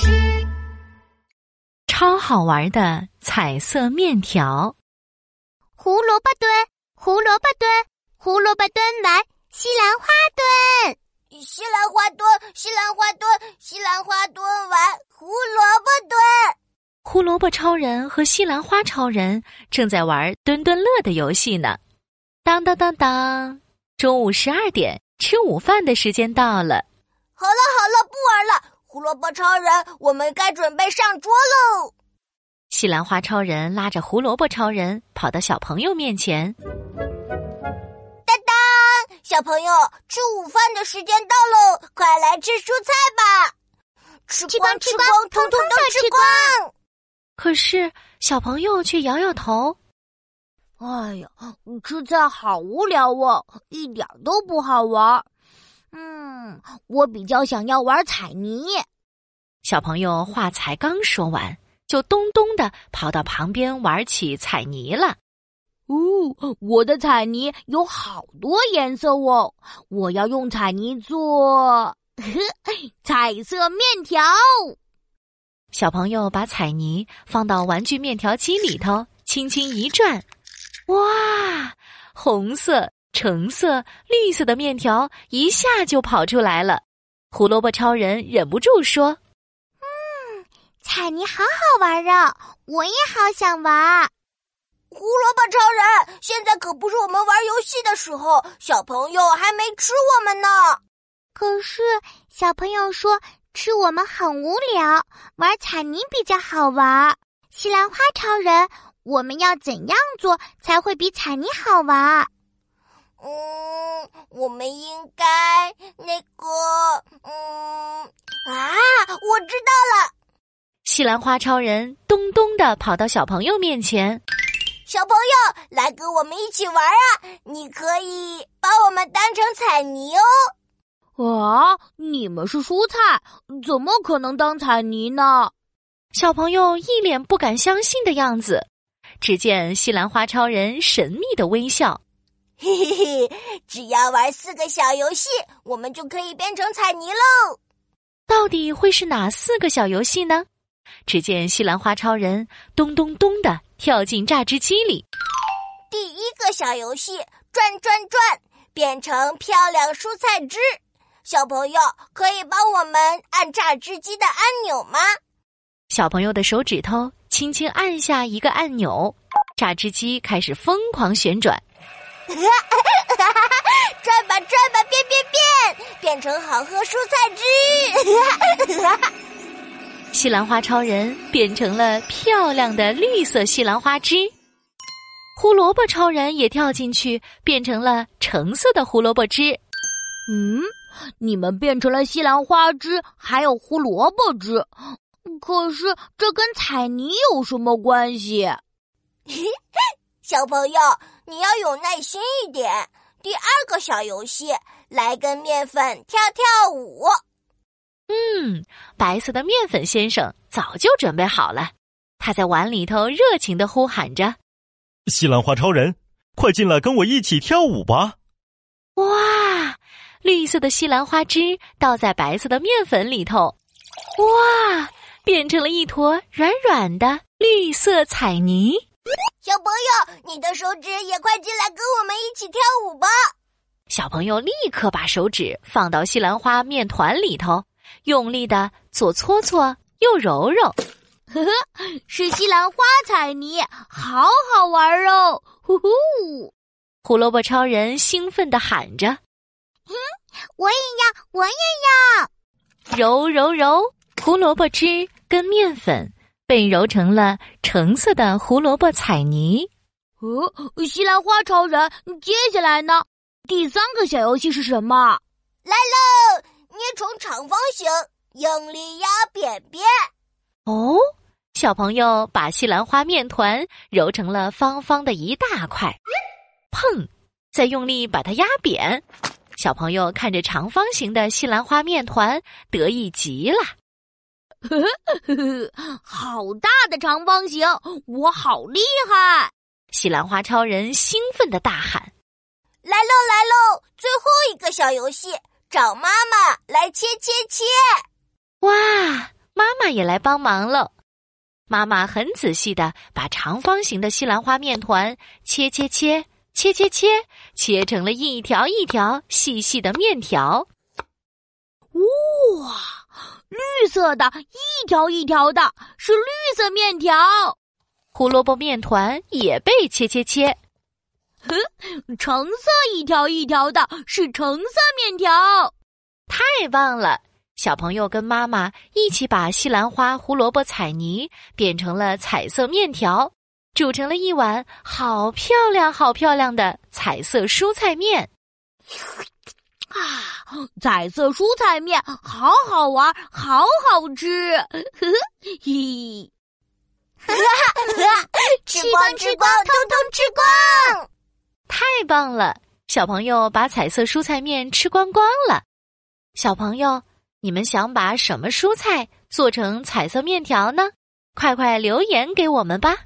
事。超好玩的彩色面条。胡萝卜蹲，胡萝卜蹲，胡萝卜蹲完，西兰花蹲。西兰花蹲，西兰花蹲，西兰花蹲完，胡萝卜蹲。胡萝卜超人和西兰花超人正在玩蹲蹲乐的游戏呢。当当当当，中午十二点，吃午饭的时间到了。好了好了，不玩了。胡萝卜超人，我们该准备上桌喽。西兰花超人拉着胡萝卜超人跑到小朋友面前。当当小朋友，吃午饭的时间到喽，快来吃蔬菜吧！吃光吃光，通通都吃光。可是小朋友却摇摇头：“哎呀，吃菜好无聊哦，一点都不好玩。嗯，我比较想要玩彩泥。”小朋友话才刚说完，就咚咚的跑到旁边玩起彩泥了。哦，我的彩泥有好多颜色哦！我要用彩泥做彩色面条。小朋友把彩泥放到玩具面条机里头，轻轻一转，哇，红色、橙色、绿色的面条一下就跑出来了。胡萝卜超人忍不住说：“嗯，彩泥好好玩啊，我也好想玩。”胡萝卜超人，现在可不是我们玩游戏的时候，小朋友还没吃我们呢。可是小朋友说吃我们很无聊，玩彩泥比较好玩。西兰花超人，我们要怎样做才会比彩泥好玩？嗯，我们应该那个……嗯啊，我知道了。西兰花超人咚咚的跑到小朋友面前。小朋友，来跟我们一起玩啊！你可以把我们当成彩泥哦。啊，你们是蔬菜，怎么可能当彩泥呢？小朋友一脸不敢相信的样子。只见西兰花超人神秘的微笑：“嘿嘿嘿，只要玩四个小游戏，我们就可以变成彩泥喽。到底会是哪四个小游戏呢？”只见西兰花超人咚咚咚的跳进榨汁机里。第一个小游戏转转转，变成漂亮蔬菜汁。小朋友可以帮我们按榨汁机的按钮吗？小朋友的手指头轻轻按下一个按钮，榨汁机开始疯狂旋转。转吧转吧，变变变，变成好喝蔬菜汁。西兰花超人变成了漂亮的绿色西兰花汁，胡萝卜超人也跳进去变成了橙色的胡萝卜汁。嗯，你们变成了西兰花汁，还有胡萝卜汁，可是这跟彩泥有什么关系？小朋友，你要有耐心一点。第二个小游戏，来跟面粉跳跳舞。嗯，白色的面粉先生早就准备好了，他在碗里头热情的呼喊着：“西兰花超人，快进来跟我一起跳舞吧！”哇，绿色的西兰花汁倒在白色的面粉里头，哇，变成了一坨软软的绿色彩泥。小朋友，你的手指也快进来跟我们一起跳舞吧！小朋友立刻把手指放到西兰花面团里头。用力的左搓搓，右揉揉，呵呵，是西兰花彩泥，好好玩哦！呼呼，胡萝卜超人兴奋的喊着：“嗯，我也要，我也要！”揉揉揉，胡萝卜汁跟面粉被揉成了橙色的胡萝卜彩泥。哦，西兰花超人，接下来呢？第三个小游戏是什么？来喽！捏成长方形，用力压扁扁。哦，小朋友把西兰花面团揉成了方方的一大块，砰！再用力把它压扁。小朋友看着长方形的西兰花面团，得意极了。呵呵呵呵，好大的长方形，我好厉害！西兰花超人兴奋的大喊：“来喽来喽！最后一个小游戏。”找妈妈来切切切！哇，妈妈也来帮忙了。妈妈很仔细的把长方形的西兰花面团切切切切切切，切成了一条一条细细的面条。哇，绿色的，一条一条的，是绿色面条。胡萝卜面团也被切切切。哼，橙色一条一条的，是橙色面条。太棒了！小朋友跟妈妈一起把西兰花、胡萝卜彩泥变成了彩色面条，煮成了一碗好漂亮、好漂亮的彩色蔬菜面。啊，彩色蔬菜面好好玩，好好吃！呵呵，嘿，哈哈，吃光吃光，通通吃光！太棒了！小朋友把彩色蔬菜面吃光光了。小朋友。你们想把什么蔬菜做成彩色面条呢？快快留言给我们吧！